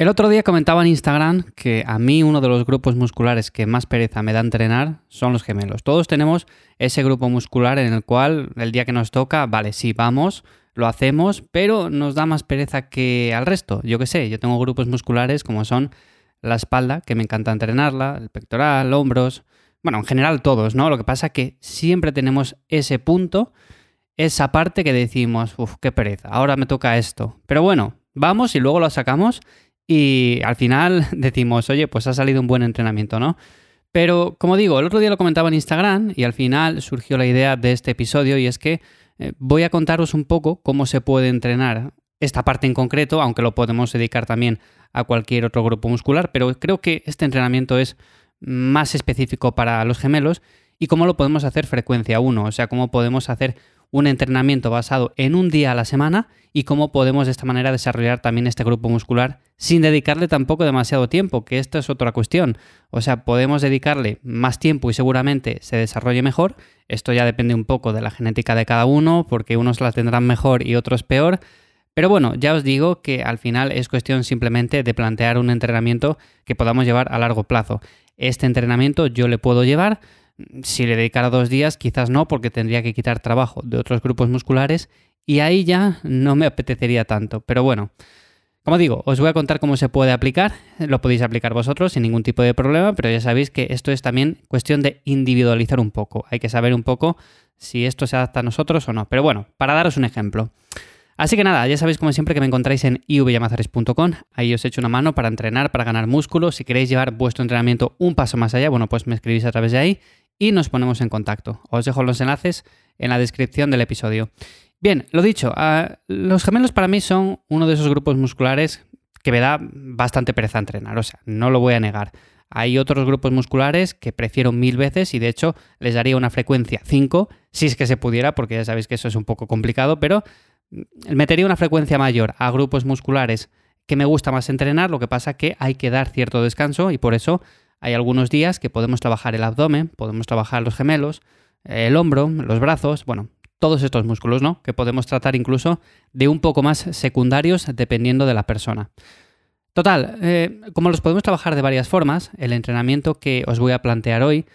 El otro día comentaba en Instagram que a mí uno de los grupos musculares que más pereza me da entrenar son los gemelos. Todos tenemos ese grupo muscular en el cual el día que nos toca, vale, sí, vamos, lo hacemos, pero nos da más pereza que al resto. Yo qué sé, yo tengo grupos musculares como son la espalda, que me encanta entrenarla, el pectoral, hombros, bueno, en general todos, ¿no? Lo que pasa es que siempre tenemos ese punto, esa parte que decimos, uff, qué pereza, ahora me toca esto. Pero bueno, vamos y luego lo sacamos y al final decimos, oye, pues ha salido un buen entrenamiento, ¿no? Pero como digo, el otro día lo comentaba en Instagram y al final surgió la idea de este episodio y es que eh, voy a contaros un poco cómo se puede entrenar esta parte en concreto, aunque lo podemos dedicar también a cualquier otro grupo muscular, pero creo que este entrenamiento es más específico para los gemelos y cómo lo podemos hacer frecuencia 1, o sea, cómo podemos hacer un entrenamiento basado en un día a la semana y cómo podemos de esta manera desarrollar también este grupo muscular sin dedicarle tampoco demasiado tiempo, que esta es otra cuestión. O sea, podemos dedicarle más tiempo y seguramente se desarrolle mejor. Esto ya depende un poco de la genética de cada uno, porque unos la tendrán mejor y otros peor. Pero bueno, ya os digo que al final es cuestión simplemente de plantear un entrenamiento que podamos llevar a largo plazo. Este entrenamiento yo le puedo llevar si le dedicara dos días, quizás no, porque tendría que quitar trabajo de otros grupos musculares y ahí ya no me apetecería tanto. Pero bueno, como digo, os voy a contar cómo se puede aplicar. Lo podéis aplicar vosotros sin ningún tipo de problema, pero ya sabéis que esto es también cuestión de individualizar un poco. Hay que saber un poco si esto se adapta a nosotros o no. Pero bueno, para daros un ejemplo. Así que nada, ya sabéis como siempre que me encontráis en ivyamazares.com. Ahí os echo una mano para entrenar, para ganar músculo. Si queréis llevar vuestro entrenamiento un paso más allá, bueno, pues me escribís a través de ahí y nos ponemos en contacto. Os dejo los enlaces en la descripción del episodio. Bien, lo dicho, ah, los gemelos para mí son uno de esos grupos musculares que me da bastante pereza entrenar, o sea, no lo voy a negar. Hay otros grupos musculares que prefiero mil veces y de hecho les daría una frecuencia 5, si es que se pudiera, porque ya sabéis que eso es un poco complicado, pero metería una frecuencia mayor a grupos musculares que me gusta más entrenar, lo que pasa que hay que dar cierto descanso y por eso hay algunos días que podemos trabajar el abdomen, podemos trabajar los gemelos, el hombro, los brazos, bueno, todos estos músculos, ¿no? Que podemos tratar incluso de un poco más secundarios dependiendo de la persona. Total, eh, como los podemos trabajar de varias formas, el entrenamiento que os voy a plantear hoy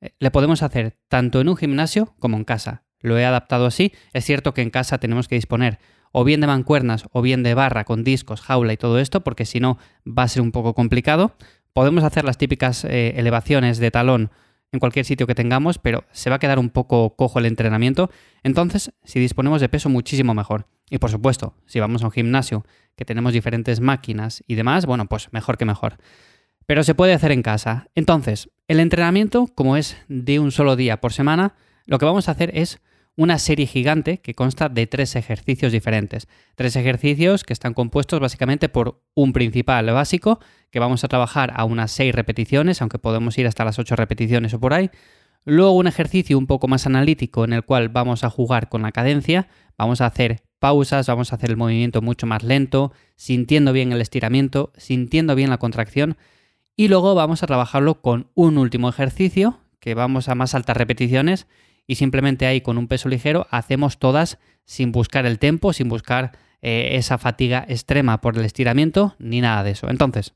eh, le podemos hacer tanto en un gimnasio como en casa. Lo he adaptado así. Es cierto que en casa tenemos que disponer o bien de mancuernas o bien de barra con discos, jaula y todo esto, porque si no va a ser un poco complicado. Podemos hacer las típicas eh, elevaciones de talón en cualquier sitio que tengamos, pero se va a quedar un poco cojo el entrenamiento. Entonces, si disponemos de peso, muchísimo mejor. Y por supuesto, si vamos a un gimnasio que tenemos diferentes máquinas y demás, bueno, pues mejor que mejor. Pero se puede hacer en casa. Entonces, el entrenamiento, como es de un solo día por semana, lo que vamos a hacer es una serie gigante que consta de tres ejercicios diferentes. Tres ejercicios que están compuestos básicamente por un principal básico, que vamos a trabajar a unas seis repeticiones, aunque podemos ir hasta las ocho repeticiones o por ahí. Luego un ejercicio un poco más analítico en el cual vamos a jugar con la cadencia, vamos a hacer pausas, vamos a hacer el movimiento mucho más lento, sintiendo bien el estiramiento, sintiendo bien la contracción. Y luego vamos a trabajarlo con un último ejercicio, que vamos a más altas repeticiones y simplemente ahí con un peso ligero hacemos todas sin buscar el tempo, sin buscar eh, esa fatiga extrema por el estiramiento, ni nada de eso. Entonces,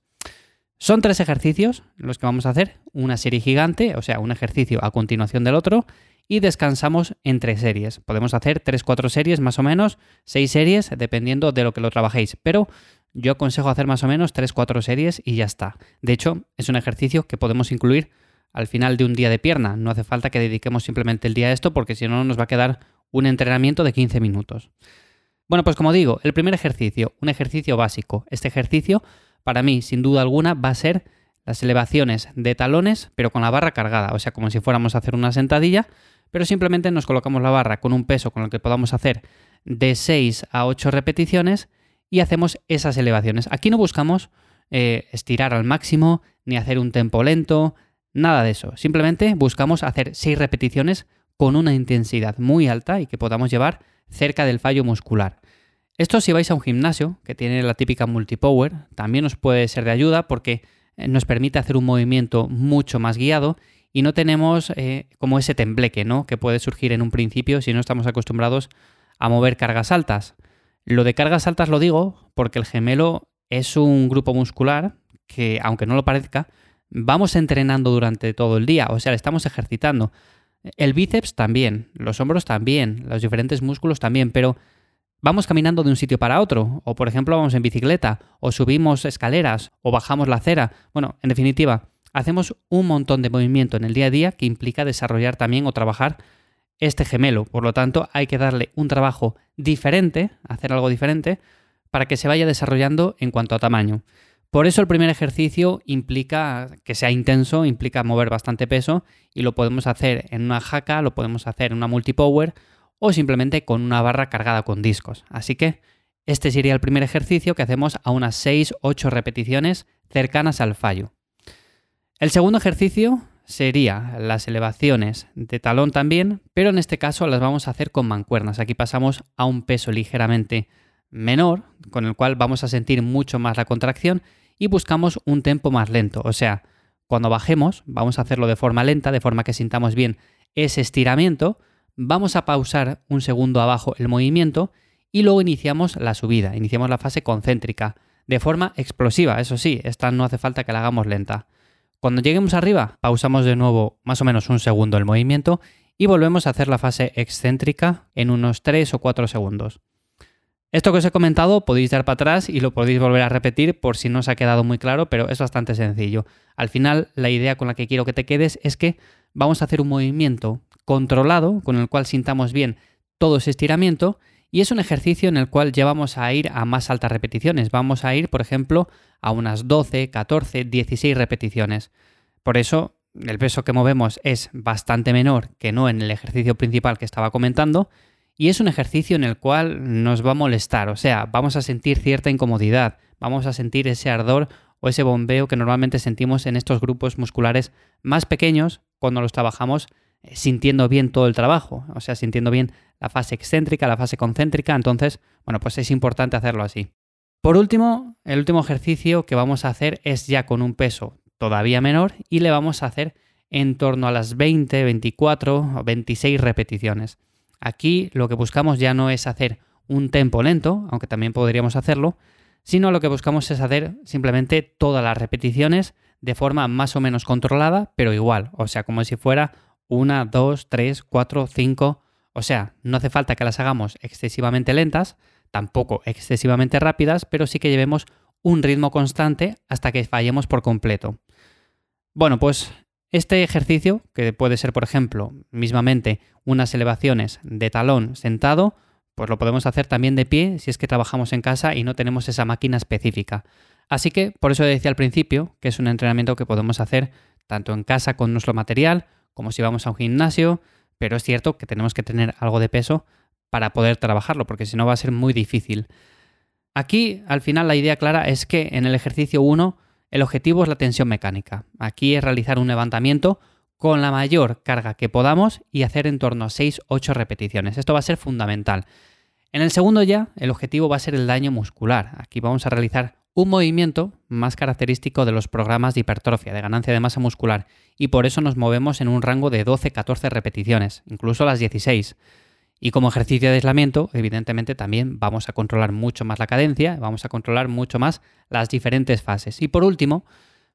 son tres ejercicios los que vamos a hacer, una serie gigante, o sea, un ejercicio a continuación del otro, y descansamos entre series. Podemos hacer tres, cuatro series más o menos, seis series, dependiendo de lo que lo trabajéis, pero yo aconsejo hacer más o menos tres, cuatro series y ya está. De hecho, es un ejercicio que podemos incluir al final de un día de pierna. No hace falta que dediquemos simplemente el día a esto porque si no nos va a quedar un entrenamiento de 15 minutos. Bueno, pues como digo, el primer ejercicio, un ejercicio básico. Este ejercicio, para mí, sin duda alguna, va a ser las elevaciones de talones, pero con la barra cargada, o sea, como si fuéramos a hacer una sentadilla, pero simplemente nos colocamos la barra con un peso con el que podamos hacer de 6 a 8 repeticiones y hacemos esas elevaciones. Aquí no buscamos eh, estirar al máximo, ni hacer un tempo lento, Nada de eso. Simplemente buscamos hacer 6 repeticiones con una intensidad muy alta y que podamos llevar cerca del fallo muscular. Esto si vais a un gimnasio que tiene la típica multipower, también os puede ser de ayuda porque eh, nos permite hacer un movimiento mucho más guiado y no tenemos eh, como ese tembleque ¿no? que puede surgir en un principio si no estamos acostumbrados a mover cargas altas. Lo de cargas altas lo digo porque el gemelo es un grupo muscular que, aunque no lo parezca, vamos entrenando durante todo el día, o sea, estamos ejercitando. El bíceps también, los hombros también, los diferentes músculos también, pero vamos caminando de un sitio para otro, o por ejemplo vamos en bicicleta, o subimos escaleras, o bajamos la acera. Bueno, en definitiva, hacemos un montón de movimiento en el día a día que implica desarrollar también o trabajar este gemelo. Por lo tanto, hay que darle un trabajo diferente, hacer algo diferente, para que se vaya desarrollando en cuanto a tamaño. Por eso el primer ejercicio implica que sea intenso, implica mover bastante peso y lo podemos hacer en una jaca, lo podemos hacer en una multipower o simplemente con una barra cargada con discos. Así que este sería el primer ejercicio que hacemos a unas 6-8 repeticiones cercanas al fallo. El segundo ejercicio sería las elevaciones de talón también, pero en este caso las vamos a hacer con mancuernas. Aquí pasamos a un peso ligeramente menor, con el cual vamos a sentir mucho más la contracción y buscamos un tempo más lento. O sea, cuando bajemos, vamos a hacerlo de forma lenta, de forma que sintamos bien ese estiramiento, vamos a pausar un segundo abajo el movimiento y luego iniciamos la subida, iniciamos la fase concéntrica, de forma explosiva, eso sí, esta no hace falta que la hagamos lenta. Cuando lleguemos arriba, pausamos de nuevo más o menos un segundo el movimiento y volvemos a hacer la fase excéntrica en unos 3 o 4 segundos. Esto que os he comentado podéis dar para atrás y lo podéis volver a repetir por si no os ha quedado muy claro, pero es bastante sencillo. Al final, la idea con la que quiero que te quedes es que vamos a hacer un movimiento controlado con el cual sintamos bien todo ese estiramiento y es un ejercicio en el cual ya vamos a ir a más altas repeticiones. Vamos a ir, por ejemplo, a unas 12, 14, 16 repeticiones. Por eso, el peso que movemos es bastante menor que no en el ejercicio principal que estaba comentando, y es un ejercicio en el cual nos va a molestar, o sea, vamos a sentir cierta incomodidad, vamos a sentir ese ardor o ese bombeo que normalmente sentimos en estos grupos musculares más pequeños cuando los trabajamos eh, sintiendo bien todo el trabajo, o sea, sintiendo bien la fase excéntrica, la fase concéntrica, entonces, bueno, pues es importante hacerlo así. Por último, el último ejercicio que vamos a hacer es ya con un peso todavía menor y le vamos a hacer en torno a las 20, 24 o 26 repeticiones. Aquí lo que buscamos ya no es hacer un tempo lento, aunque también podríamos hacerlo, sino lo que buscamos es hacer simplemente todas las repeticiones de forma más o menos controlada, pero igual, o sea, como si fuera una, dos, tres, cuatro, cinco, o sea, no hace falta que las hagamos excesivamente lentas, tampoco excesivamente rápidas, pero sí que llevemos un ritmo constante hasta que fallemos por completo. Bueno, pues este ejercicio, que puede ser, por ejemplo, mismamente unas elevaciones de talón sentado, pues lo podemos hacer también de pie si es que trabajamos en casa y no tenemos esa máquina específica. Así que por eso decía al principio que es un entrenamiento que podemos hacer tanto en casa con nuestro material como si vamos a un gimnasio, pero es cierto que tenemos que tener algo de peso para poder trabajarlo, porque si no va a ser muy difícil. Aquí, al final, la idea clara es que en el ejercicio 1 el objetivo es la tensión mecánica. Aquí es realizar un levantamiento con la mayor carga que podamos y hacer en torno a 6-8 repeticiones. Esto va a ser fundamental. En el segundo ya, el objetivo va a ser el daño muscular. Aquí vamos a realizar un movimiento más característico de los programas de hipertrofia, de ganancia de masa muscular, y por eso nos movemos en un rango de 12-14 repeticiones, incluso las 16. Y como ejercicio de aislamiento, evidentemente también vamos a controlar mucho más la cadencia, vamos a controlar mucho más las diferentes fases. Y por último,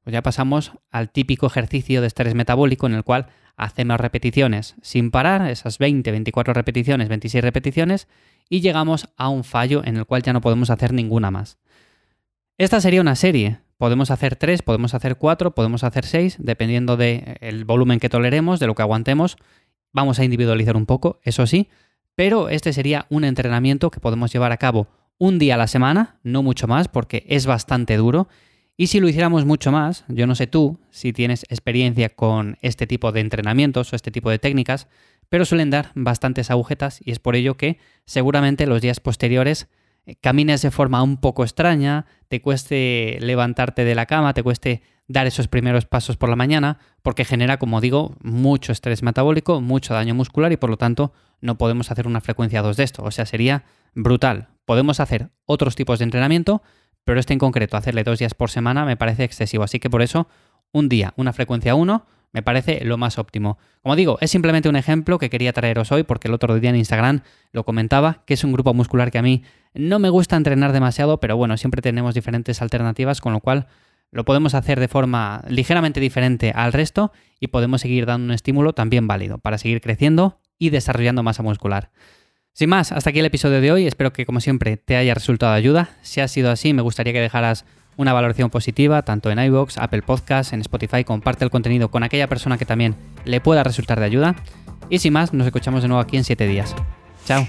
pues ya pasamos al típico ejercicio de estrés metabólico en el cual hacemos repeticiones sin parar, esas 20, 24 repeticiones, 26 repeticiones, y llegamos a un fallo en el cual ya no podemos hacer ninguna más. Esta sería una serie. Podemos hacer 3, podemos hacer 4, podemos hacer 6, dependiendo del volumen que toleremos, de lo que aguantemos. Vamos a individualizar un poco, eso sí, pero este sería un entrenamiento que podemos llevar a cabo un día a la semana, no mucho más, porque es bastante duro. Y si lo hiciéramos mucho más, yo no sé tú si tienes experiencia con este tipo de entrenamientos o este tipo de técnicas, pero suelen dar bastantes agujetas y es por ello que seguramente los días posteriores eh, camines de forma un poco extraña, te cueste levantarte de la cama, te cueste dar esos primeros pasos por la mañana, porque genera, como digo, mucho estrés metabólico, mucho daño muscular y por lo tanto no podemos hacer una frecuencia 2 de esto. O sea, sería brutal. Podemos hacer otros tipos de entrenamiento, pero este en concreto, hacerle dos días por semana, me parece excesivo. Así que por eso, un día, una frecuencia 1, me parece lo más óptimo. Como digo, es simplemente un ejemplo que quería traeros hoy porque el otro día en Instagram lo comentaba, que es un grupo muscular que a mí no me gusta entrenar demasiado, pero bueno, siempre tenemos diferentes alternativas, con lo cual lo podemos hacer de forma ligeramente diferente al resto y podemos seguir dando un estímulo también válido para seguir creciendo y desarrollando masa muscular. Sin más, hasta aquí el episodio de hoy. Espero que, como siempre, te haya resultado de ayuda. Si ha sido así, me gustaría que dejaras una valoración positiva, tanto en iVoox, Apple Podcasts, en Spotify. Comparte el contenido con aquella persona que también le pueda resultar de ayuda. Y sin más, nos escuchamos de nuevo aquí en 7 días. Chao.